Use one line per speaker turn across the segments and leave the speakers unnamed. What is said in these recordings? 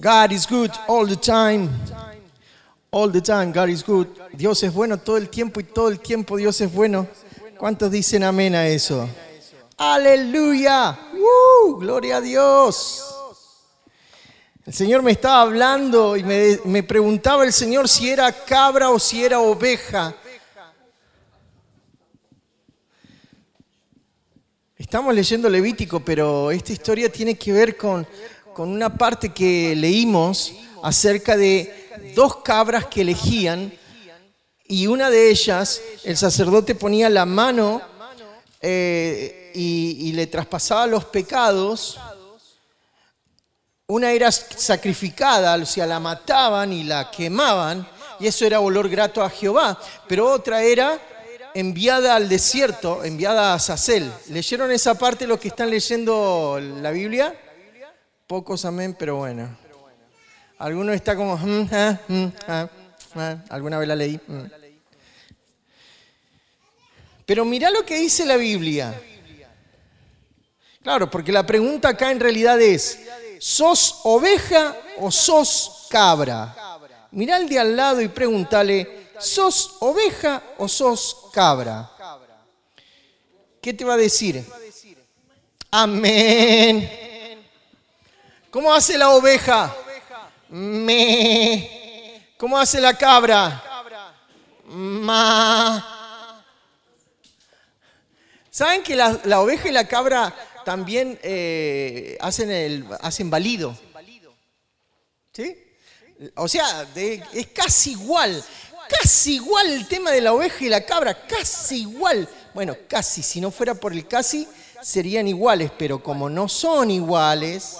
God is good all the time. All the time, God is good. Dios es bueno todo el tiempo y todo el tiempo Dios es bueno. ¿Cuántos dicen amén a eso? Aleluya. Gloria a Dios. El Señor me estaba hablando y me, me preguntaba el Señor si era cabra o si era oveja. Estamos leyendo Levítico, pero esta historia tiene que ver con, con una parte que leímos acerca de dos cabras que elegían y una de ellas, el sacerdote ponía la mano eh, y, y le traspasaba los pecados. Una era sacrificada, o sea, la mataban y la quemaban, y eso era olor grato a Jehová, pero otra era enviada al desierto, enviada a Sacel. ¿Leyeron esa parte los que están leyendo la Biblia? Pocos amén, pero bueno. Algunos está como, "Mm, ah, mm, ah, ah". alguna vez la leí. Mm. Pero mirá lo que dice la Biblia. Claro, porque la pregunta acá en realidad es, ¿sos oveja o sos cabra? Mirá al de al lado y pregúntale, ¿sos oveja o sos cabra? ¿Qué te va a decir? Amén. ¿Cómo hace la oveja? Me. ¿Cómo hace la cabra? Ma. ¿Saben que la, la oveja y la cabra también eh, hacen, el, hacen balido? ¿Sí? O sea, es casi igual. Casi igual el tema de la oveja y la cabra. Casi igual. Bueno, casi. Si no fuera por el casi, serían iguales. Pero como no son iguales,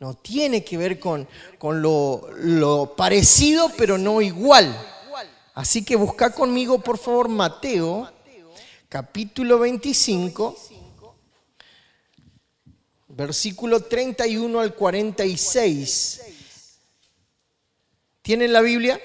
no tiene que ver con, con lo, parecido, pero no igual. Así que busca conmigo, por favor, Mateo, capítulo 25, versículo 31 al 46. ¿Tienen la Biblia?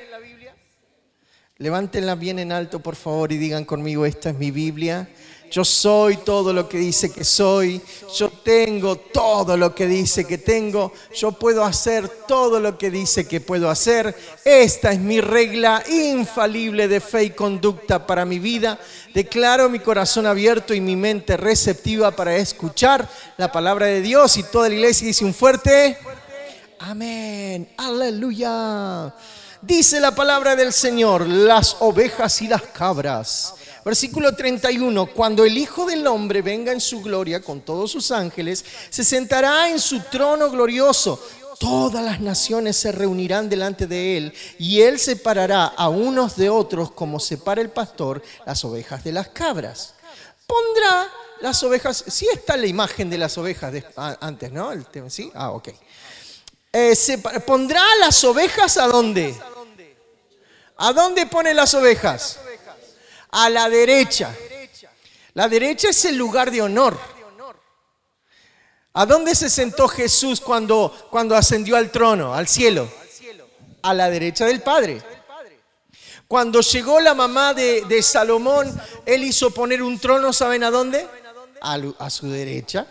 Levántenla bien en alto, por favor, y digan conmigo, esta es mi Biblia. Yo soy todo lo que dice que soy. Yo tengo todo lo que dice que tengo. Yo puedo hacer todo lo que dice que puedo hacer. Esta es mi regla infalible de fe y conducta para mi vida. Declaro mi corazón abierto y mi mente receptiva para escuchar la palabra de Dios. Y toda la iglesia dice un fuerte Amén. Aleluya. Dice la palabra del Señor, las ovejas y las cabras. Versículo 31, cuando el Hijo del Hombre venga en su gloria con todos sus ángeles, se sentará en su trono glorioso. Todas las naciones se reunirán delante de él y él separará a unos de otros como separa el pastor las ovejas de las cabras. Pondrá las ovejas, sí está la imagen de las ovejas antes, ¿no? ¿Sí? Ah, ok. Eh, pondrá las ovejas a dónde? ¿A dónde pone las ovejas? A la derecha. La derecha es el lugar de honor. ¿A dónde se sentó Jesús cuando, cuando ascendió al trono, al cielo? A la derecha del Padre. Cuando llegó la mamá de, Salomón, él hizo poner un trono, ¿saben a dónde? A, su derecha.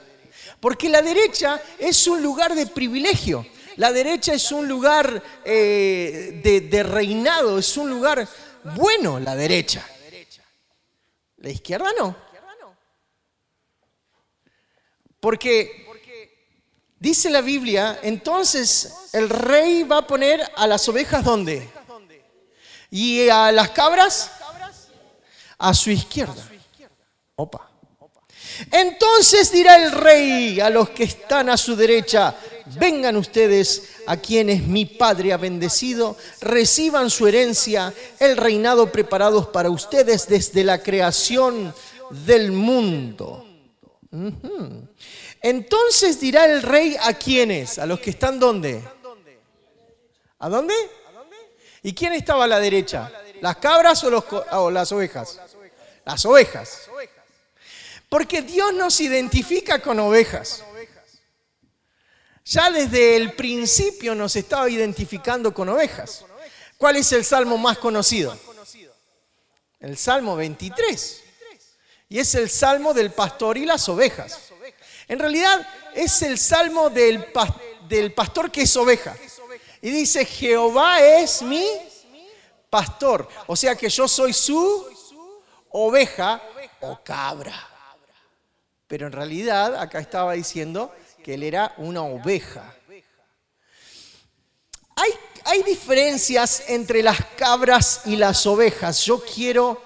Porque la derecha es un lugar de privilegio. La derecha es un lugar eh, de reinado, es un lugar bueno, la derecha. La izquierda no. Porque dice la Biblia, entonces el rey va a poner a las ovejas ¿dónde? Y a las cabras a su izquierda. Opa. Entonces dirá el rey a los que están a su derecha, vengan ustedes a quienes mi Padre ha bendecido, reciban su herencia, el reinado preparados para ustedes desde la creación del mundo. Entonces dirá el rey a quienes, a los que están dónde? ¿A dónde? ¿Y quién estaba a la derecha? ¿Las cabras o, co- o las ovejas? Las ovejas. Porque Dios nos identifica con ovejas. Ya desde el principio nos estaba identificando con ovejas. ¿Cuál es el salmo más conocido? El Salmo 23. Y es el salmo del pastor y las ovejas. En realidad es el salmo del, pas- del pastor que es oveja. Y dice, Jehová es mi pastor. O sea que yo soy su oveja o cabra. Pero en realidad acá estaba diciendo que él era una oveja. Hay, hay diferencias entre las cabras y las ovejas. Yo quiero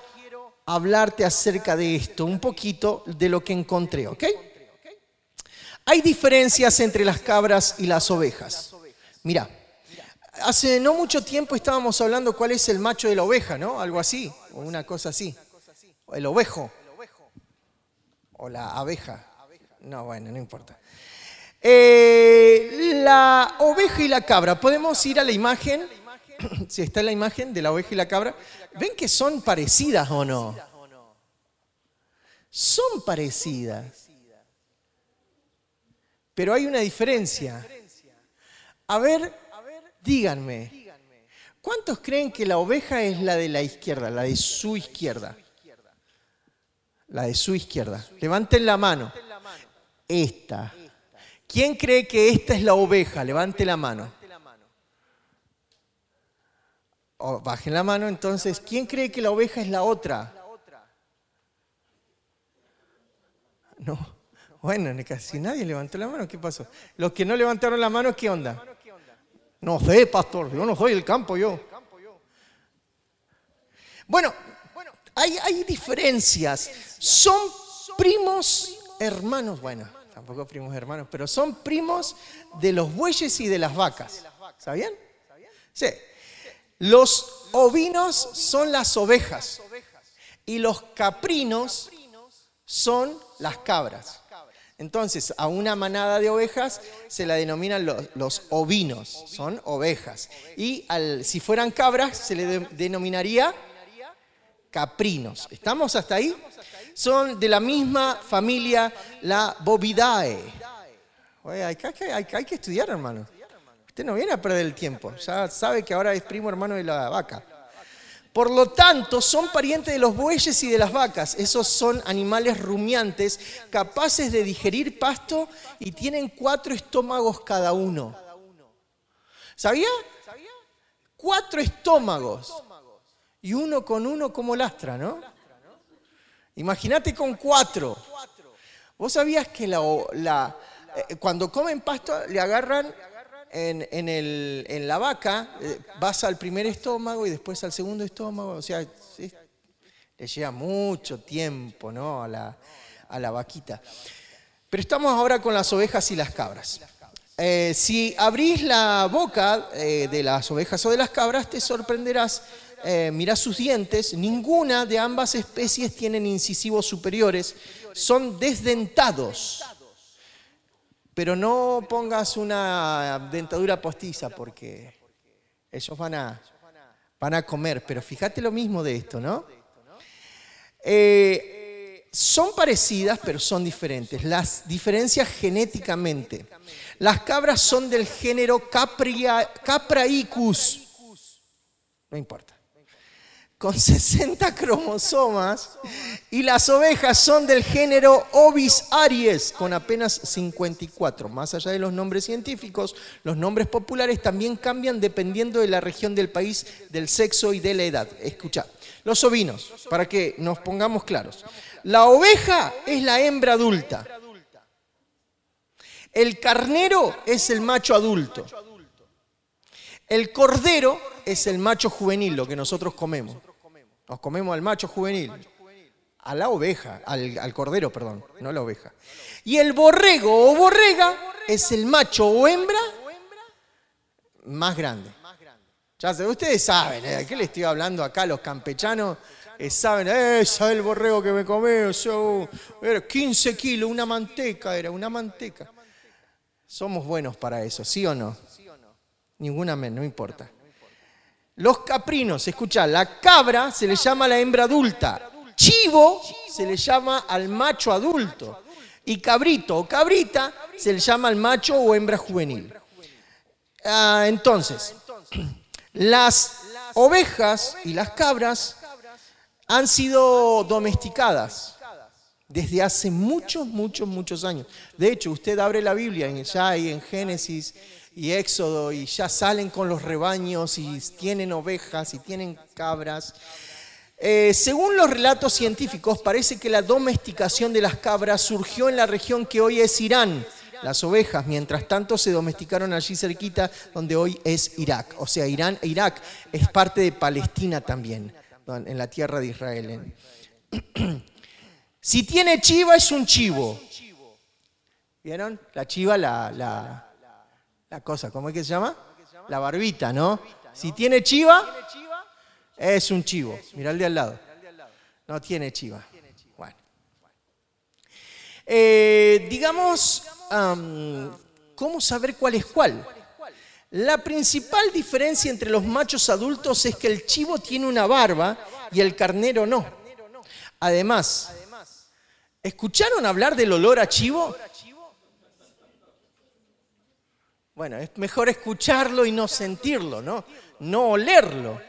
hablarte acerca de esto, un poquito de lo que encontré, ¿ok? Hay diferencias entre las cabras y las ovejas. Mira, hace no mucho tiempo estábamos hablando cuál es el macho de la oveja, ¿no? Algo así, o una cosa así. El ovejo. O la abeja. No, bueno, no importa. Eh, la oveja y la cabra. ¿Podemos ir a la imagen? si está la imagen de la oveja y la cabra. ¿Ven que son parecidas o no? Son parecidas. Pero hay una diferencia. A ver, díganme, ¿cuántos creen que la oveja es la de la izquierda, la de su izquierda? La de su izquierda. Levanten la mano. Esta. ¿Quién cree que esta es la oveja? Levante la mano. O bajen la mano entonces. ¿Quién cree que la oveja es la otra? No. Bueno, casi nadie levantó la mano. ¿Qué pasó? Los que no levantaron la mano, ¿qué onda? No sé, pastor. Yo no soy el campo, yo. Bueno, hay, hay diferencias. Son primos hermanos. Bueno, tampoco primos hermanos, pero son primos de los bueyes y de las vacas. ¿Sabían? Sí. Los ovinos son las ovejas y los caprinos son las cabras. Entonces, a una manada de ovejas se la denominan los, ovinos, son ovejas. Y si fueran cabras, se le denominaría caprinos. ¿Estamos hasta ahí? Son de la misma familia, la Bovidae. hay, hay que estudiar, hermano. Usted no viene a perder el tiempo, ya sabe que ahora es primo hermano de la vaca. Por lo tanto, son parientes de los bueyes y de las vacas. Esos son animales rumiantes, capaces de digerir pasto y tienen cuatro estómagos cada uno. ¿Sabía? Cuatro estómagos. Y uno con uno como lastra, ¿no? Imagínate con cuatro. ¿Vos sabías que eh, cuando comen pasto le agarran en, la vaca, eh, vas al primer estómago y después al segundo estómago, o sea, le lleva mucho tiempo ¿no? a, la, vaquita. Pero estamos ahora con las ovejas y las cabras. Eh, si abrís la boca de las ovejas o de las cabras, te sorprenderás. Mirá sus dientes, ninguna de ambas especies tienen incisivos superiores, son desdentados. Pero no pongas una dentadura postiza porque ellos van a, van a comer. Pero fíjate lo mismo de esto, ¿no? Eh, son parecidas, pero son diferentes. Las diferencias genéticamente. Las cabras son del género Capraicus. No importa con 60 cromosomas y las ovejas son del género Ovis aries con apenas 54. Más allá de los nombres científicos, los nombres populares también cambian dependiendo de la región del país, del sexo y de la edad. Escucha, los ovinos, para que nos pongamos claros. La oveja es la hembra adulta. El carnero es el macho adulto. El cordero es el macho juvenil, lo que nosotros comemos. Nos comemos al macho juvenil, a la oveja, al, cordero, perdón, no a la oveja. Y el borrego o borrega es el macho o hembra más grande. Ya ustedes saben, ¿eh? ¿de qué le estoy hablando acá? Los campechanos eh, saben, esa es el borrego que me comí, eso, era 15 kilos, una manteca, era una manteca. Somos buenos para eso, ¿sí o no? Ninguna no importa. Los caprinos, escucha, la cabra se le llama la hembra adulta, chivo se le llama al macho adulto y cabrito o cabrita se le llama al macho o hembra juvenil. Ah, entonces, las ovejas y las cabras han sido domesticadas desde hace muchos, muchos, muchos años. De hecho, usted abre la Biblia ya ahí en Génesis y Éxodo y ya salen con los rebaños y tienen ovejas y tienen cabras. Eh, según los relatos científicos, parece que la domesticación de las cabras surgió en la región que hoy es Irán, las ovejas, mientras tanto se domesticaron allí cerquita donde hoy es Irak. O sea, Irán e Irak es parte de Palestina también, en la tierra de Israel. si tiene chiva es un chivo. ¿Vieron? La chiva, la, la, cosa, ¿cómo es que se llama? La barbita, ¿no? Si tiene chiva, es un chivo. Mira el de al lado. No tiene chiva. Bueno. Eh, digamos, ¿cómo saber cuál es cuál? La principal diferencia entre los machos adultos es que el chivo tiene una barba y el carnero no. Además, ¿escucharon hablar del olor a chivo? Bueno, es mejor escucharlo y no sentirlo, ¿no? No olerlo.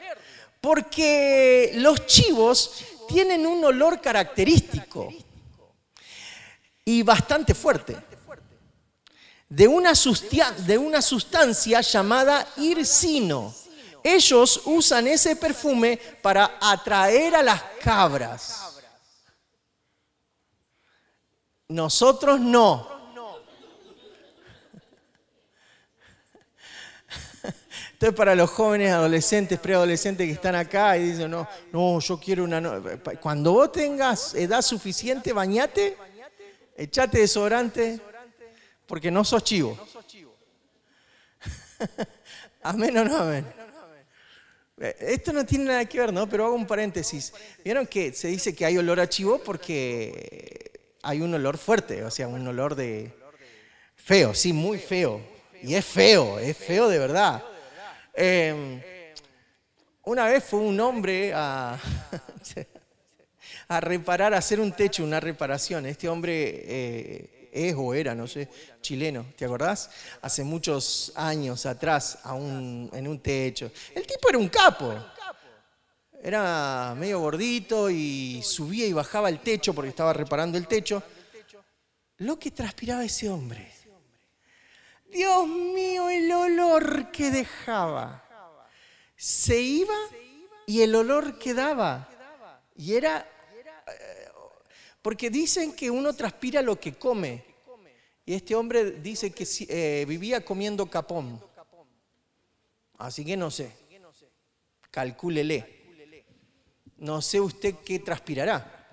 Porque los chivos tienen un olor característico y bastante fuerte de una, de una sustancia llamada ircino. Ellos usan ese perfume para atraer a las cabras. Nosotros no. Entonces para los jóvenes, adolescentes, preadolescentes que están acá y dicen, no, no, yo quiero una... Cuando vos tengas edad suficiente, bañate, echate desodorante, porque no sos chivo. amén o no amén. Esto no tiene nada que ver, ¿no? Pero hago un paréntesis. ¿Vieron que se dice que hay olor a chivo porque hay un olor fuerte, o sea, un olor de feo, sí, muy feo. Y es feo, es feo de verdad. Em, una vez fue un hombre a, reparar, a hacer un techo, una reparación. Este hombre eh, es o era, no sé, chileno, ¿te acordás? Hace muchos años atrás, en un techo. El tipo era un capo. Era medio gordito y subía y bajaba el techo porque estaba reparando el techo. Lo que transpiraba ese hombre. Dios mío, el olor que dejaba. Se iba y el olor quedaba. Y era... Eh, porque dicen que uno transpira lo que come. Y este hombre dice que eh, vivía comiendo capón. Así que no sé. Calcúlele. No sé usted qué transpirará.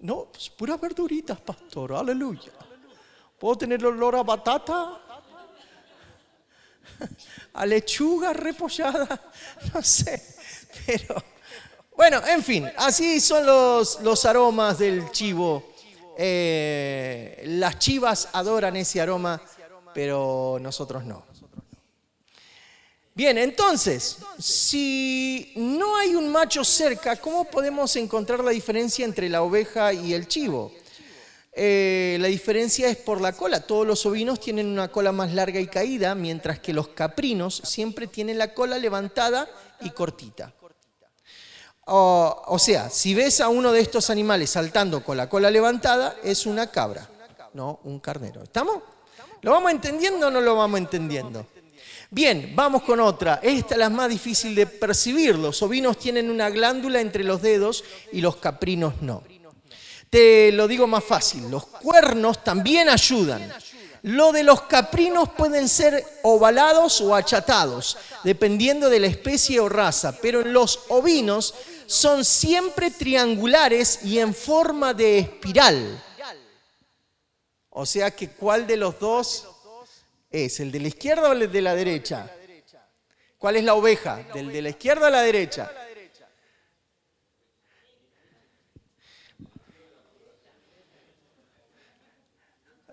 No, pues puras verduritas, pastor. Aleluya. ¿Puedo tener olor a batata? ¿A lechuga repollada? No sé. Pero, bueno, en fin, así son los, los aromas del chivo. Eh, las chivas adoran ese aroma, pero nosotros no. Bien, entonces, si no hay un macho cerca, ¿cómo podemos encontrar la diferencia entre la oveja y el chivo? Eh, la diferencia es por la cola. Todos los ovinos tienen una cola más larga y caída, mientras que los caprinos siempre tienen la cola levantada y cortita. O, sea, si ves a uno de estos animales saltando con la cola levantada, es una cabra, no un carnero. ¿Estamos? ¿Lo vamos entendiendo o no lo vamos entendiendo? Bien, vamos con otra. Esta es la más difícil de percibir. Los ovinos tienen una glándula entre los dedos y los caprinos no. Te lo digo más fácil, los cuernos también ayudan. Lo de los caprinos pueden ser ovalados o achatados, dependiendo de la especie o raza, pero en los ovinos son siempre triangulares y en forma de espiral. O sea que ¿cuál de los dos es? ¿El de la izquierda o el de la derecha? ¿Cuál es la oveja? ¿Del de la izquierda o la derecha?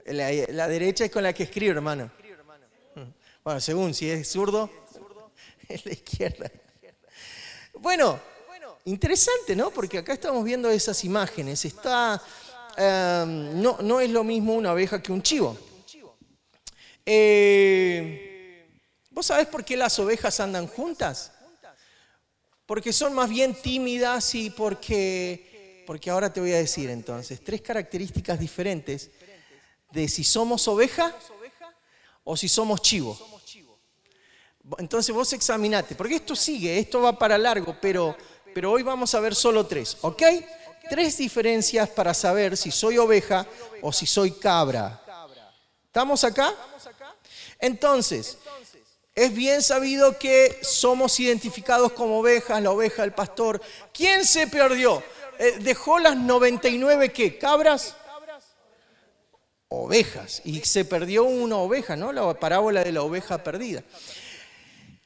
La, derecha es con la que escribo, hermano. Bueno, según si es zurdo, es la izquierda. Bueno, interesante, ¿no? Porque acá estamos viendo esas imágenes. Está, em, no, no es lo mismo una abeja que un chivo. Eh, ¿Vos sabés por qué las ovejas andan juntas? Porque son más bien tímidas y porque, porque ahora te voy a decir entonces, tres características diferentes de si somos oveja o si somos chivo. Entonces vos examinate, porque esto sigue, esto va para largo, pero, pero hoy vamos a ver solo tres, ¿ok? Tres diferencias para saber si soy oveja o si soy cabra. ¿Estamos acá? Entonces, es bien sabido que somos identificados como ovejas, la oveja del pastor. ¿Quién se perdió? Eh, ¿Dejó las 99 qué? ¿Cabras? Ovejas. Y se perdió una oveja, ¿no? La parábola de la oveja perdida.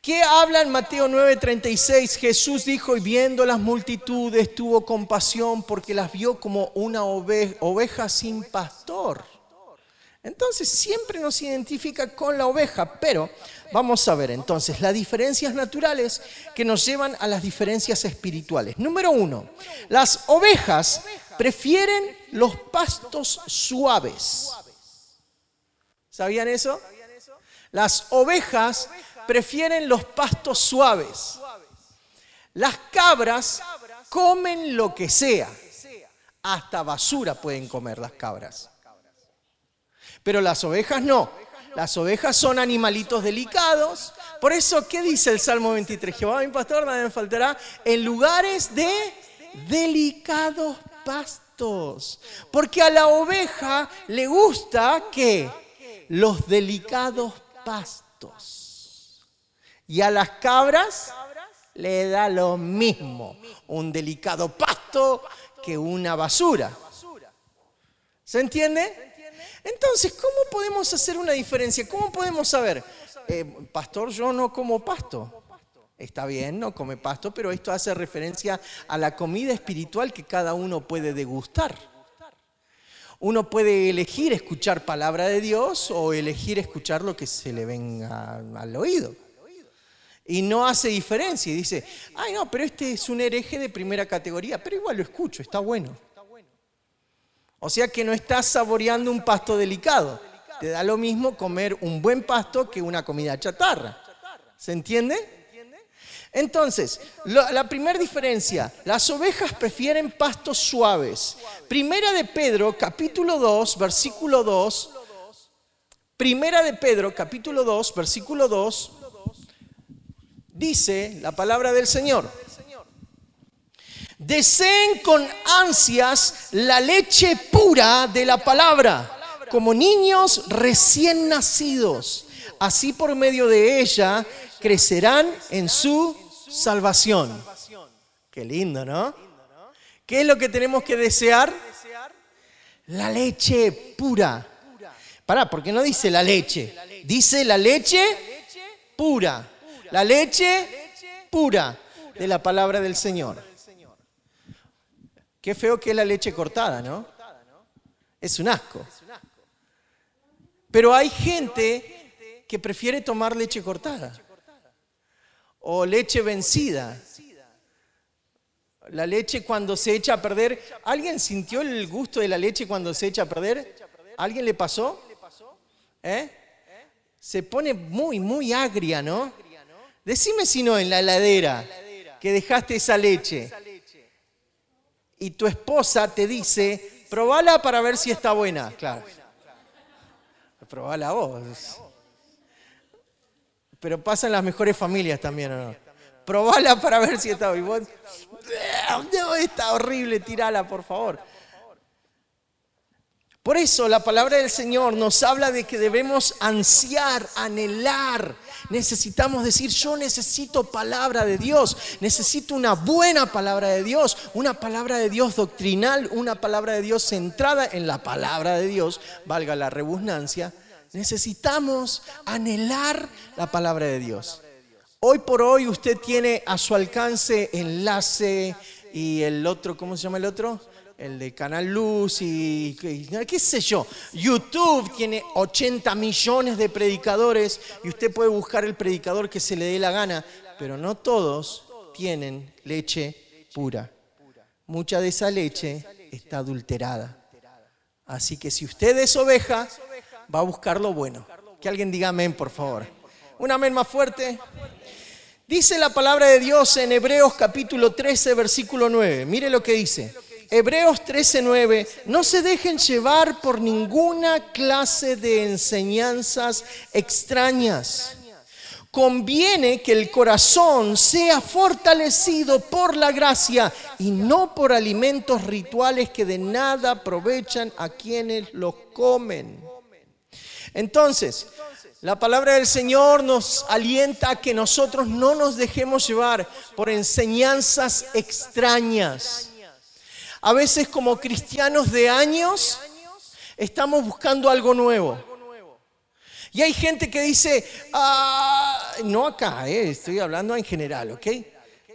¿Qué habla en Mateo 9:36? Jesús dijo, y viendo las multitudes, tuvo compasión porque las vio como una oveja sin pastor. Entonces siempre nos identifica con la oveja, pero vamos a ver entonces las diferencias naturales que nos llevan a las diferencias espirituales. Número uno, las ovejas prefieren los pastos suaves. ¿Sabían eso? Las ovejas prefieren los pastos suaves. Las cabras comen lo que sea. Hasta basura pueden comer las cabras. Pero las ovejas no. Las ovejas son animalitos delicados. Por eso, ¿qué dice el Salmo 23? Jehová mi pastor, nada me faltará en lugares de delicados pastos. Porque a la oveja le gusta que los delicados pastos. Y a las cabras le da lo mismo un delicado pasto que una basura. ¿Se entiende? Entonces, ¿cómo podemos hacer una diferencia? ¿Cómo podemos saber? Eh, pastor, yo no como pasto. Está bien, no come pasto, pero esto hace referencia a la comida espiritual que cada uno puede degustar. Uno puede elegir escuchar palabra de Dios o elegir escuchar lo que se le venga al oído. Y no hace diferencia y dice, ay no, pero este es un hereje de primera categoría, pero igual lo escucho, está bueno. O sea que no estás saboreando un pasto delicado. Te da lo mismo comer un buen pasto que una comida chatarra. ¿Se entiende? Entonces, la primera diferencia, las ovejas prefieren pastos suaves. Primera de Pedro, capítulo 2, versículo 2. Primera de Pedro, capítulo 2, versículo 2, dice la palabra del Señor. Deseen con ansias la leche pura de la palabra, como niños recién nacidos. Así por medio de ella crecerán en su salvación. Qué lindo, ¿no? ¿Qué es lo que tenemos que desear? La leche pura. Pará, porque no dice la leche. Dice la leche pura. La leche pura de la palabra del Señor. Qué feo que es la leche cortada, ¿no? Es un asco. Pero hay gente que prefiere tomar leche cortada o leche vencida. La leche cuando se echa a perder. ¿Alguien sintió el gusto de la leche cuando se echa a perder? ¿Alguien le pasó? ¿Eh? Se pone muy, muy agria, ¿no? Decime si no en la heladera que dejaste esa leche y tu esposa te dice, probala para ver si está buena. Claro. Probala vos. Pero pasa en las mejores familias también, ¿o no? Probala para ver si está buena. Está horrible, tirala, por favor. Por eso la palabra del Señor nos habla de que debemos ansiar, anhelar. Necesitamos decir, yo necesito palabra de Dios, necesito una buena palabra de Dios, una palabra de Dios doctrinal, una palabra de Dios centrada en la palabra de Dios, valga la redundancia. Necesitamos anhelar la palabra de Dios. Hoy por hoy usted tiene a su alcance enlace y el otro, ¿cómo se llama el otro? El de Canal Luz y qué sé yo. YouTube tiene 80 millones de predicadores y usted puede buscar el predicador que se le dé la gana, pero no todos tienen leche pura. Mucha de esa leche está adulterada. Así que si usted es oveja, va a buscar lo bueno. Que alguien diga amén, por favor. Un amén más fuerte. Dice la palabra de Dios en Hebreos capítulo 13, versículo 9. Mire lo que dice. Hebreos 13:9, no se dejen llevar por ninguna clase de enseñanzas extrañas. Conviene que el corazón sea fortalecido por la gracia y no por alimentos rituales que de nada aprovechan a quienes los comen. Entonces, la palabra del Señor nos alienta a que nosotros no nos dejemos llevar por enseñanzas extrañas. A veces como cristianos de años estamos buscando algo nuevo. Y hay gente que dice, ah, no acá, eh, estoy hablando en general, ¿ok?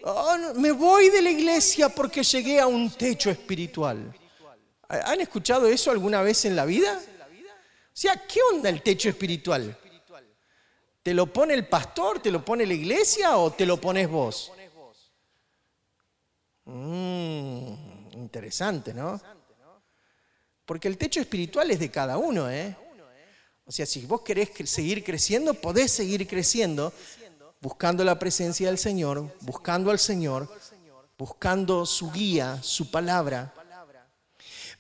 Ah, me voy de la iglesia porque llegué a un techo espiritual. ¿Han escuchado eso alguna vez en la vida? O sea, ¿qué onda el techo espiritual? ¿Te lo pone el pastor, te lo pone la iglesia o te lo pones vos? Mm, interesante, ¿no? Porque el techo espiritual es de cada uno, ¿eh? O sea, si vos querés seguir creciendo, podés seguir creciendo buscando la presencia del Señor, buscando al Señor, buscando su guía, su palabra.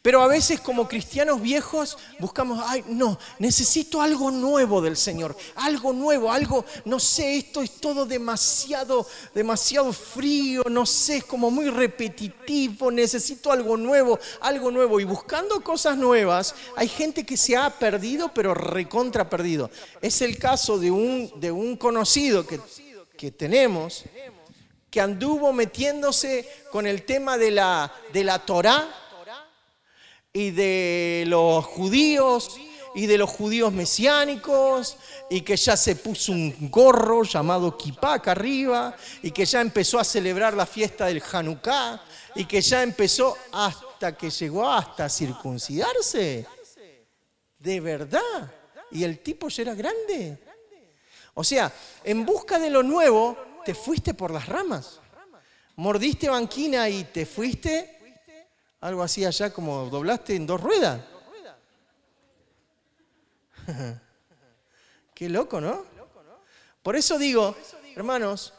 Pero a veces como cristianos viejos buscamos, ay, no, necesito algo nuevo del Señor, algo nuevo, algo, no sé, esto es todo demasiado, demasiado frío, no sé, es como muy repetitivo, necesito algo nuevo, algo nuevo. Y buscando cosas nuevas, hay gente que se ha perdido, pero recontra perdido. Es el caso de un, de un conocido que, que tenemos, que anduvo metiéndose con el tema de la, de la Torah y de los judíos y de los judíos mesiánicos y que ya se puso un gorro llamado acá arriba y que ya empezó a celebrar la fiesta del Hanukkah y que ya empezó hasta que llegó hasta circuncidarse. De verdad. Y el tipo ya era grande. O sea, en busca de lo nuevo, te fuiste por las ramas. Mordiste banquina y te fuiste algo así allá como doblaste en dos ruedas. Qué loco, ¿no? Por eso digo, hermanos,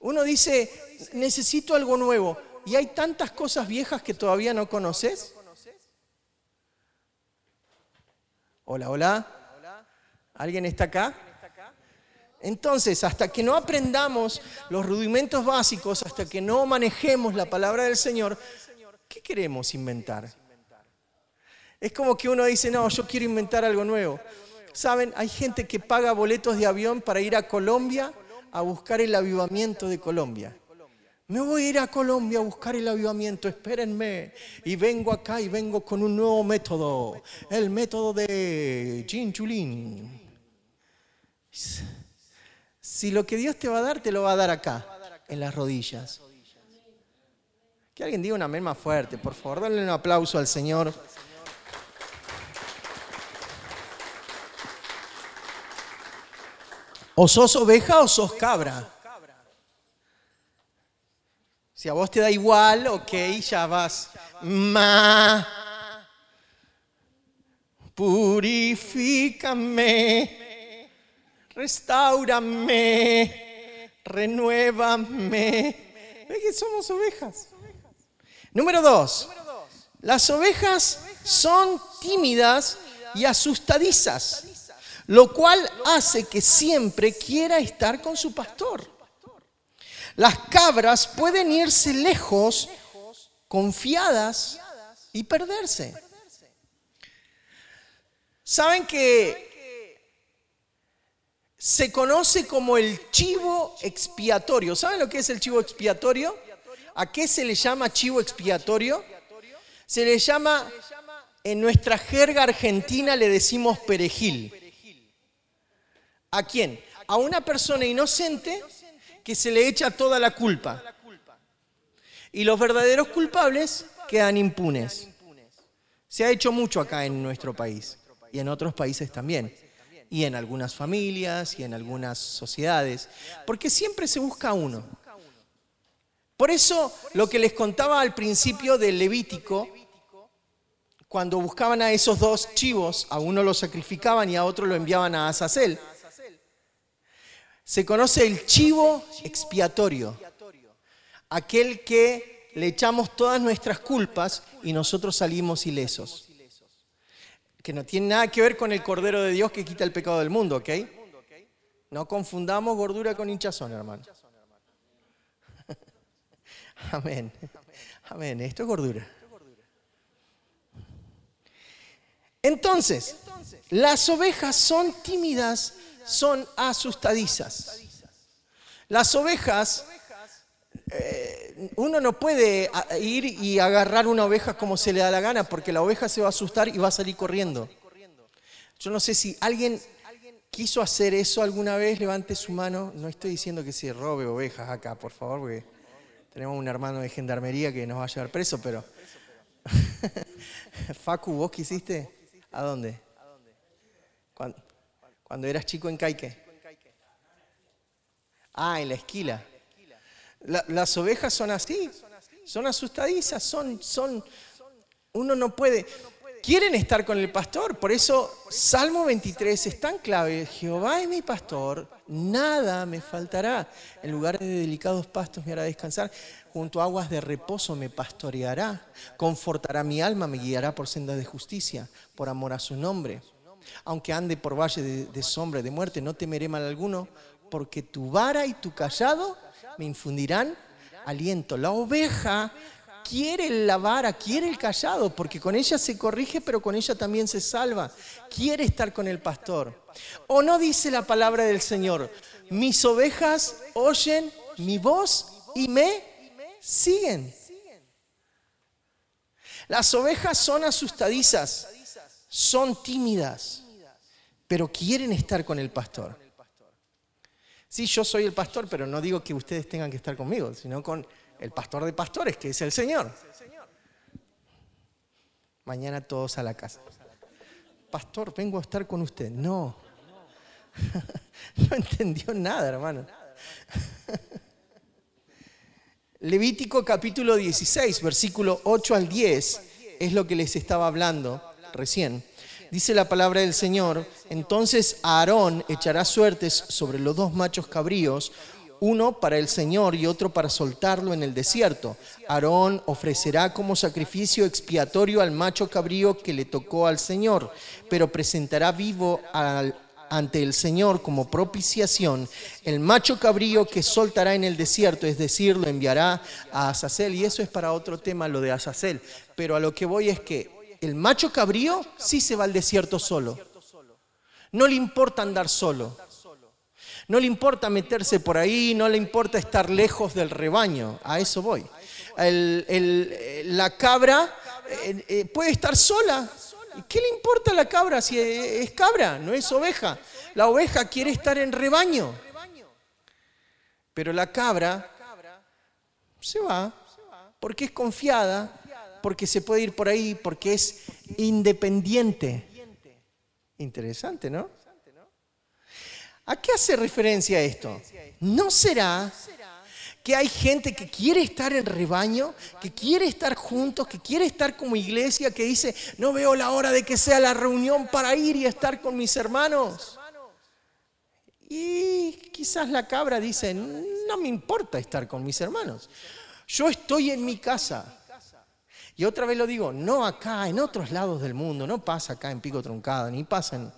uno dice, necesito algo nuevo. Y hay tantas cosas viejas que todavía no conoces. Hola, hola. ¿Alguien está acá? Entonces, hasta que no aprendamos los rudimentos básicos, hasta que no manejemos la palabra del Señor, ¿Qué queremos inventar? Es como que uno dice, no, yo quiero inventar algo nuevo. Saben, hay gente que paga boletos de avión para ir a Colombia a buscar el avivamiento de Colombia. Me voy a ir a Colombia a buscar el avivamiento, espérenme. Y vengo acá y vengo con un nuevo método, el método de Chinchulín. Si lo que Dios te va a dar, te lo va a dar acá, en las rodillas. Que alguien diga un amén más fuerte, por favor, denle un aplauso al Señor. O sos oveja o sos cabra. Si a vos te da igual, ok, ya vas. Ma, purifícame, restaurame, renuévame. ¿Ves que somos ovejas? Número dos, las ovejas son tímidas y asustadizas, lo cual hace que siempre quiera estar con su pastor. Las cabras pueden irse lejos, confiadas y perderse. ¿Saben que se conoce como el chivo expiatorio? ¿Saben lo que es el chivo expiatorio? ¿A qué se le llama chivo expiatorio? Se le llama, en nuestra jerga argentina le decimos perejil. ¿A quién? A una persona inocente que se le echa toda la culpa. Y los verdaderos culpables quedan impunes. Se ha hecho mucho acá en nuestro país y en otros países también. Y en algunas familias y en algunas sociedades. Porque siempre se busca uno. Por eso lo que les contaba al principio del Levítico, cuando buscaban a esos dos chivos, a uno lo sacrificaban y a otro lo enviaban a Azazel, se conoce el chivo expiatorio, aquel que le echamos todas nuestras culpas y nosotros salimos ilesos. Que no tiene nada que ver con el Cordero de Dios que quita el pecado del mundo, ¿ok? No confundamos gordura con hinchazón, hermano. Amén. Amén. Esto es gordura. Entonces, las ovejas son tímidas, son asustadizas. Las ovejas, eh, uno no puede ir y agarrar una oveja como se le da la gana, porque la oveja se va a asustar y va a salir corriendo. Yo no sé si alguien quiso hacer eso alguna vez, levante su mano. No estoy diciendo que se robe ovejas acá, por favor, porque tenemos un hermano de gendarmería que nos va a llevar preso, pero... Facu, ¿vos qué hiciste? ¿A dónde? Cuando, eras chico en Caique. Ah, en la esquila. las ovejas son así, son asustadizas, son, son, uno no puede, quieren estar con el pastor, por eso Salmo 23 es tan clave, Jehová es mi pastor, nada me faltará, en lugar de delicados pastos me hará descansar, junto a aguas de reposo me pastoreará, confortará mi alma, me guiará por sendas de justicia, por amor a su nombre. Aunque ande por valle de, sombra de muerte, no temeré mal alguno, porque tu vara y tu callado me infundirán aliento. La oveja quiere la vara, quiere el callado, porque con ella se corrige, pero con ella también se salva. Quiere estar con el pastor. ¿O no dice la palabra del Señor? Mis ovejas oyen mi voz y me siguen. Las ovejas son asustadizas, son tímidas, pero quieren estar con el pastor. Sí, yo soy el pastor, pero no digo que ustedes tengan que estar conmigo, sino con el pastor de pastores, que es el Señor. Mañana todos a la casa. Pastor, vengo a estar con usted. No. No entendió nada, hermano. Levítico capítulo 16, versículo 8 al 10, es lo que les estaba hablando recién. Dice la palabra del Señor, entonces Aarón echará suertes sobre los dos machos cabríos, uno para el Señor y otro para soltarlo en el desierto. Aarón ofrecerá como sacrificio expiatorio al macho cabrío que le tocó al Señor, pero presentará vivo ante el Señor como propiciación el macho cabrío que soltará en el desierto, es decir, lo enviará a Azazel. Y eso es para otro tema, lo de Azazel. Pero a lo que voy es que el macho cabrío sí se va al desierto solo. No le importa andar solo. No le importa meterse por ahí, no le importa estar lejos del rebaño. A eso voy. la cabra eh, eh, puede estar sola. ¿Qué le importa a la cabra si es cabra? No es oveja. La oveja quiere estar en rebaño. Pero la cabra se va porque es confiada porque se puede ir por ahí, porque es independiente. Interesante, ¿no? ¿A qué hace referencia esto? ¿No será que hay gente que quiere estar en rebaño, que quiere estar juntos, que quiere estar como iglesia, que dice, no veo la hora de que sea la reunión para ir y estar con mis hermanos? Y quizás la cabra dice, no me importa estar con mis hermanos. Yo estoy en mi casa. Y otra vez lo digo, no acá, en otros lados del mundo, no pasa acá en Pico Truncado, ni pasa en...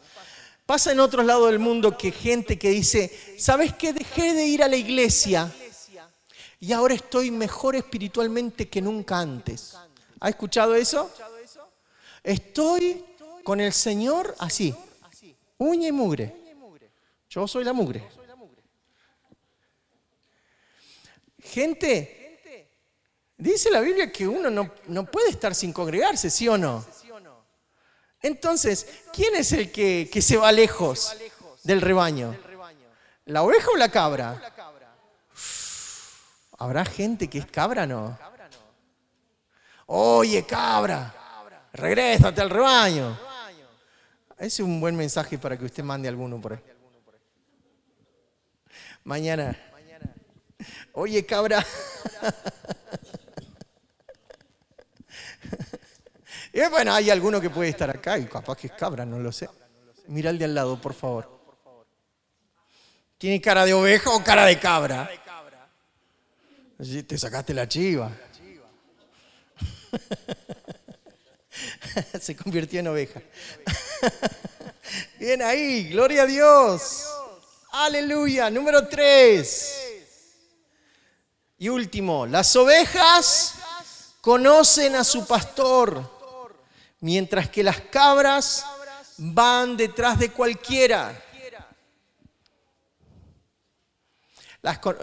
Pasa en otros lados del mundo que gente que dice, ¿sabes qué? Dejé de ir a la iglesia y ahora estoy mejor espiritualmente que nunca antes. ¿Ha escuchado eso? Estoy con el Señor así, uña y mugre. Yo soy la mugre. Gente Dice la Biblia que uno no, puede estar sin congregarse, ¿sí o no? Entonces, ¿quién es el que, se va lejos del rebaño? ¿La oveja o la cabra? ¿Habrá gente que es cabra no? Oye, cabra, regrésate al rebaño. Ese es un buen mensaje para que usted mande alguno por ahí. Mañana. Oye, cabra. Bueno, hay alguno que puede estar acá y capaz que es cabra, no lo sé. Mira el de al lado, por favor. ¿Tiene cara de oveja o cara de cabra? Te sacaste la chiva. Se convirtió en oveja. Bien ahí, gloria a Dios. Aleluya. Número tres. Y último, las ovejas conocen a su pastor, mientras que las cabras van detrás de cualquiera.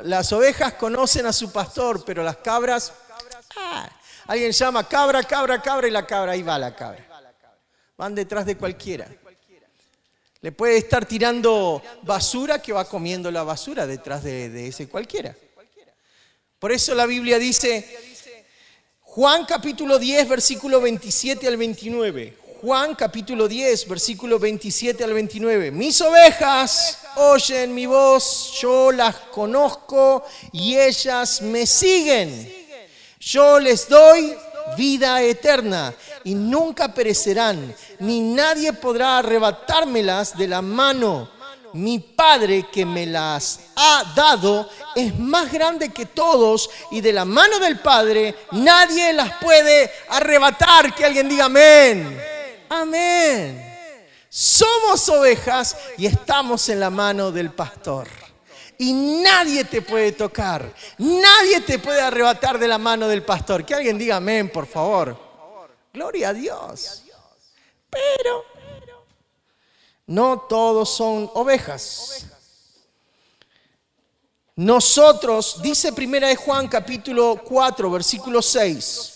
Las, ovejas conocen a su pastor, pero las cabras... Ah, alguien llama cabra, cabra, cabra y la cabra, ahí va la cabra. Van detrás de cualquiera. Le puede estar tirando basura que va comiendo la basura detrás de, de ese cualquiera. Por eso la Biblia dice, Juan capítulo 10, versículo 27 al 29. Juan capítulo 10, versículo 27 al 29. Mis ovejas oyen mi voz, yo las conozco y ellas me siguen. Yo les doy vida eterna y nunca perecerán, ni nadie podrá arrebatármelas de la mano. Mi Padre que me las ha dado es más grande que todos y de la mano del Padre nadie las puede arrebatar. Que alguien diga amén. Amén. Somos ovejas y estamos en la mano del pastor. Y nadie te puede tocar, nadie te puede arrebatar de la mano del pastor. Que alguien diga amén, por favor. Gloria a Dios. Pero no todos son ovejas. Nosotros, dice Primera de Juan capítulo 4, versículo 6.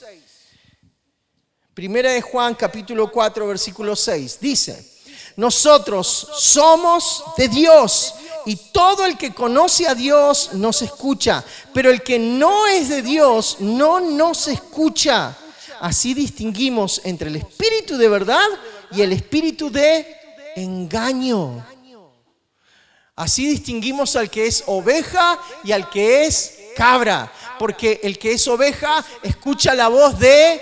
Primera de Juan capítulo 4 versículo 6 dice, nosotros somos de Dios y todo el que conoce a Dios nos escucha, pero el que no es de Dios no nos escucha. Así distinguimos entre el espíritu de verdad y el espíritu de engaño. Así distinguimos al que es oveja y al que es cabra, porque el que es oveja escucha la voz de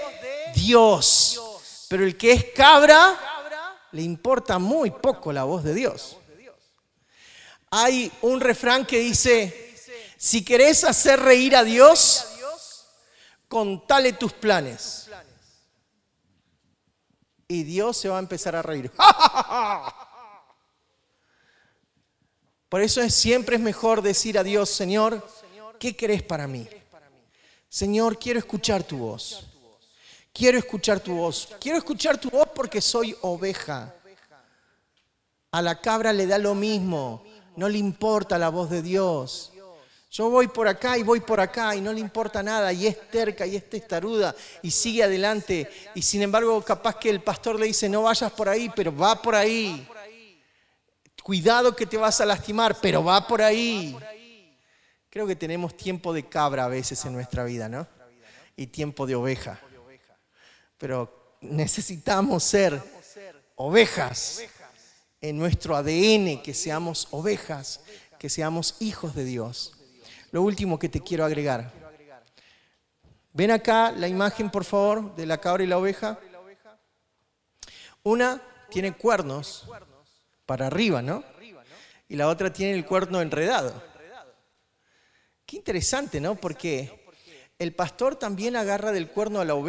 Dios. Pero el que es cabra, le importa muy poco la voz de Dios. Hay un refrán que dice, si querés hacer reír a Dios, contale tus planes. Y Dios se va a empezar a reír. Por eso es, siempre es mejor decir a Dios, Señor, ¿qué querés para mí? Señor, quiero escuchar tu voz. Quiero escuchar tu voz. Quiero escuchar tu voz porque soy oveja. A la cabra le da lo mismo. No le importa la voz de Dios. Yo voy por acá y voy por acá y no le importa nada y es terca y es testaruda y sigue adelante. Y sin embargo, capaz que el pastor le dice, no vayas por ahí, pero va por ahí. Cuidado que te vas a lastimar, pero va por ahí. Creo que tenemos tiempo de cabra a veces en nuestra vida, ¿no? Y tiempo de oveja pero necesitamos ser ovejas en nuestro ADN, que seamos ovejas, que seamos hijos de Dios. Lo último que te quiero agregar. Ven acá la imagen, por favor, de la cabra y la oveja. Una tiene cuernos para arriba, ¿no? Y la otra tiene el cuerno enredado. Qué interesante, ¿no? Porque el pastor también agarra del cuerno a la oveja